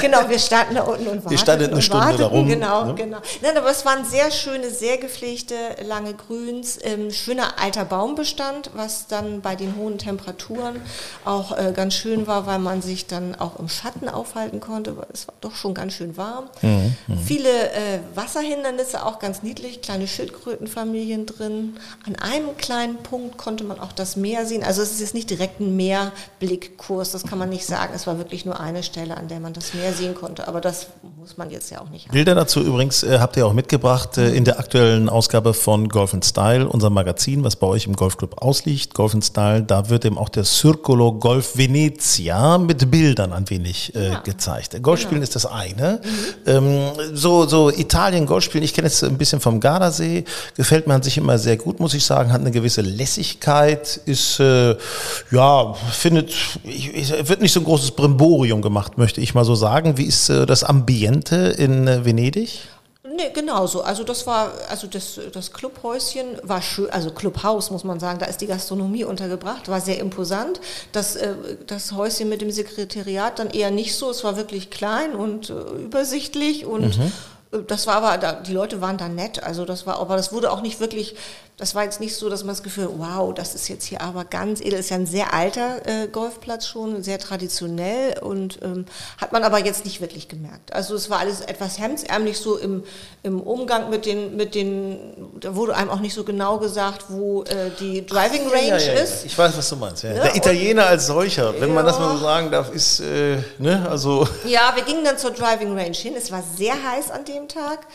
genau, wir standen da unten und warteten. standen eine und Stunde warteten, da rum, Genau, ne? genau. Nein, aber es waren sehr schöne, sehr gepflegte, lange Grüns, ähm, schöner alter Baumbestand, was dann bei den hohen Temperaturen auch äh, ganz schön war, weil man sich dann auch im Schatten aufhalten konnte, weil es war doch schon ganz schön warm. Mhm, Viele äh, Wasserhindernisse, auch ganz niedlich, kleine Schildkrötenfamilien drin. An einem kleinen Punkt konnte man auch das Meer sehen. Also es ist jetzt nicht direkt ein Meerblickkurs, das kann man nicht sagen. Es war wirklich nur eine Stelle, an der man das Meer sehen konnte. Aber das muss man jetzt ja auch nicht haben. Bilder dazu übrigens äh, habt ihr auch mitgebracht äh, in der aktuellen Ausgabe von Golf Style, unser Magazin, was bei euch im Golfclub ausliegt. Golf Style, da wird eben auch der Circolo Golf Venezia mit Bildern ein wenig äh, Ja. gezeigt. Golfspielen ist das eine. Ähm, so, so Italien Golfspielen, ich kenne es ein bisschen vom Gardasee, gefällt mir an sich immer sehr gut, muss ich sagen, hat eine gewisse Lässigkeit, ist, äh, ja, findet, ich, ich, wird nicht so ein großes Brimborium gemacht, möchte ich mal so sagen. Wie ist äh, das Ambiente in äh, Venedig? Nee, genau so. Also das war, also das, das Clubhäuschen war schön, also Clubhaus muss man sagen, da ist die Gastronomie untergebracht, war sehr imposant. Das, äh, das Häuschen mit dem Sekretariat dann eher nicht so, es war wirklich klein und äh, übersichtlich und äh, das war aber, da, die Leute waren da nett, also das war, aber das wurde auch nicht wirklich, das war jetzt nicht so, dass man das Gefühl, wow, das ist jetzt hier aber ganz edel, ist ja ein sehr alter äh, Golfplatz schon, sehr traditionell und ähm, hat man aber jetzt nicht wirklich gemerkt. Also es war alles etwas hemdsärmlich so im, im Umgang mit den, mit den, da wurde einem auch nicht so genau gesagt, wo äh, die Driving Range Ja, ja, ja. ist. Ich weiß, was du meinst. Ja. Ne? Der Italiener als solcher, wenn man das mal so sagen darf, ist, äh, ne, also. Ja, wir gingen dann zur Driving Range hin. Es war sehr heiß an dem Tag.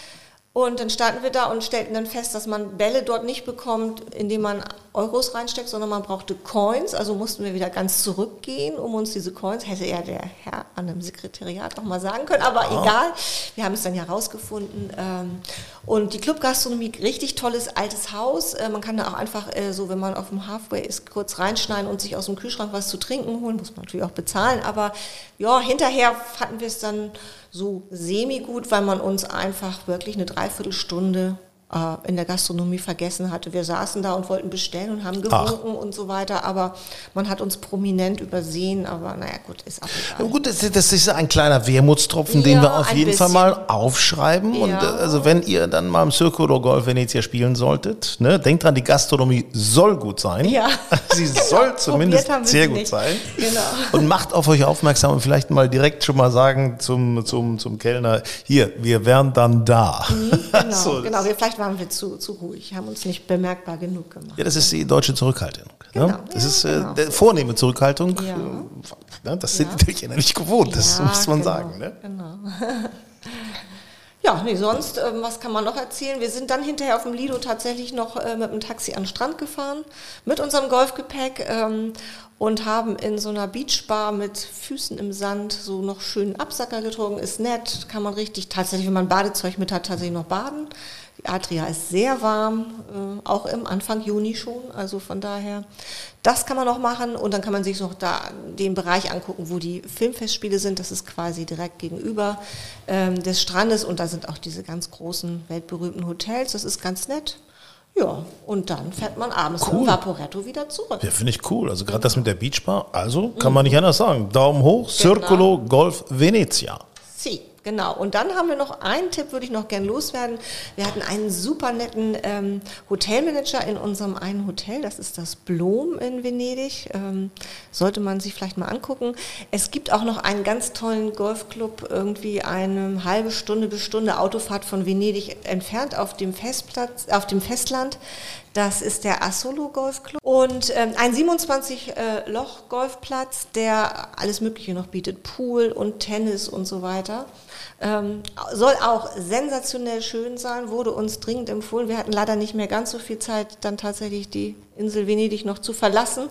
Und dann standen wir da und stellten dann fest, dass man Bälle dort nicht bekommt, indem man Euros reinsteckt, sondern man brauchte Coins. Also mussten wir wieder ganz zurückgehen, um uns diese Coins, hätte ja der Herr an dem Sekretariat auch mal sagen können, aber egal. Wir haben es dann ja rausgefunden. Ähm, Und die Clubgastronomie, richtig tolles altes Haus. Äh, Man kann da auch einfach äh, so, wenn man auf dem Halfway ist, kurz reinschneiden und sich aus dem Kühlschrank was zu trinken holen. Muss man natürlich auch bezahlen. Aber ja, hinterher fanden wir es dann so semi-gut, weil man uns einfach wirklich eine Dreiviertelstunde äh, in der Gastronomie vergessen hatte. Wir saßen da und wollten bestellen und haben gewunken und so weiter, aber man hat uns prominent übersehen, aber naja gut, ist auch egal. gut, das, das ist ein kleiner Wermutstropfen, den Ja, wir auf jeden Fall bisschen. mal aufschreiben. Und Ja. äh, also wenn ihr dann mal im Circulo Golf Venezia spielen solltet, ne, denkt dran, die Gastronomie soll gut sein. Ja. Sie Genau, soll zumindest sehr gut nicht. sein. Genau. Und macht auf euch aufmerksam und vielleicht mal direkt schon mal sagen zum, zum, zum Kellner, hier, wir wären dann da. Genau, So, genau. Wir, vielleicht waren wir zu, zu ruhig, haben uns nicht bemerkbar genug gemacht. Ja, das ist die deutsche Zurückhaltung. Genau, ne? Das ja, ist äh, genau. der vornehme Zurückhaltung. Ja. Äh, ne? Das sind Ja. die Italiener nicht gewohnt, das muss man genau, sagen. Ne? Genau. Ja, nee, sonst, ähm, was kann man noch erzählen? Wir sind dann hinterher auf dem Lido tatsächlich noch äh, mit dem Taxi an den Strand gefahren, mit unserem Golfgepäck ähm, und haben in so einer Beachbar mit Füßen im Sand so noch schönen Absacker getrunken. Ist nett, kann man richtig, tatsächlich, wenn man Badezeug mit hat, tatsächlich noch baden. Adria ist sehr warm, äh, auch im Anfang Juni schon, also von daher, das kann man noch machen und dann kann man sich noch da den Bereich angucken, wo die Filmfestspiele sind. Das ist quasi direkt gegenüber ähm, des Strandes und da sind auch diese ganz großen, weltberühmten Hotels. Das ist ganz nett. Ja, und dann fährt man abends Cool. im Vaporetto wieder zurück. Ja, finde ich cool. Also gerade das mit der Beachbar, also kann man nicht anders sagen. Daumen hoch, Circolo Golf Venezia. Sie, genau. Und dann haben wir noch einen Tipp, würde ich noch gern loswerden. Wir hatten einen super netten ähm, Hotelmanager in unserem einen Hotel. Das ist das Blom in Venedig. Ähm, sollte man sich vielleicht mal angucken. Es gibt auch noch einen ganz tollen Golfclub, irgendwie eine halbe Stunde bis Stunde Autofahrt von Venedig entfernt auf dem Festplatz, auf dem Festland. Das ist der Asolo Golfclub und ähm, ein 27 äh, der alles Mögliche noch bietet, Pool und Tennis und so weiter. Ähm, soll auch sensationell schön sein, wurde uns dringend empfohlen. Wir hatten leider nicht mehr ganz so viel Zeit, dann tatsächlich die Insel Venedig noch zu verlassen.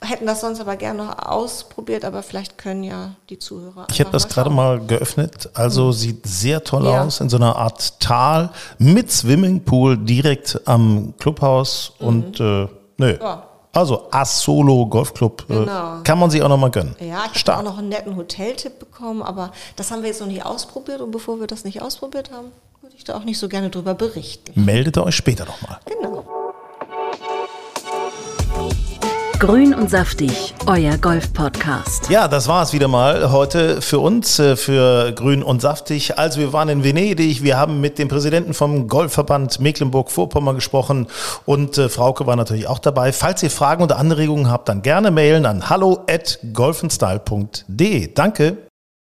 Hätten das sonst aber gerne noch ausprobiert, aber vielleicht können ja die Zuhörer. Ich habe das gerade mal geöffnet. Also mhm. sieht sehr toll Ja. aus in so einer Art Tal mit Swimmingpool direkt am Clubhaus und äh, nö. Mhm. Ja. Also Assolo Golfclub äh, Genau. kann man sich auch noch mal gönnen. Ja, ich habe auch noch einen netten Hoteltipp bekommen, aber das haben wir jetzt noch nicht ausprobiert und bevor wir das nicht ausprobiert haben, würde ich da auch nicht so gerne drüber berichten. Meldet euch später noch mal. Genau. Grün und saftig, euer Golf-Podcast. Ja, das war es wieder mal heute für uns, äh, für Grün und Saftig. Also wir waren in Venedig, wir haben mit dem Präsidenten vom Golfverband Mecklenburg-Vorpommern gesprochen und äh, Frauke war natürlich auch dabei. Falls ihr Fragen oder Anregungen habt, dann gerne mailen an hallo at golfenstyle.de. Danke.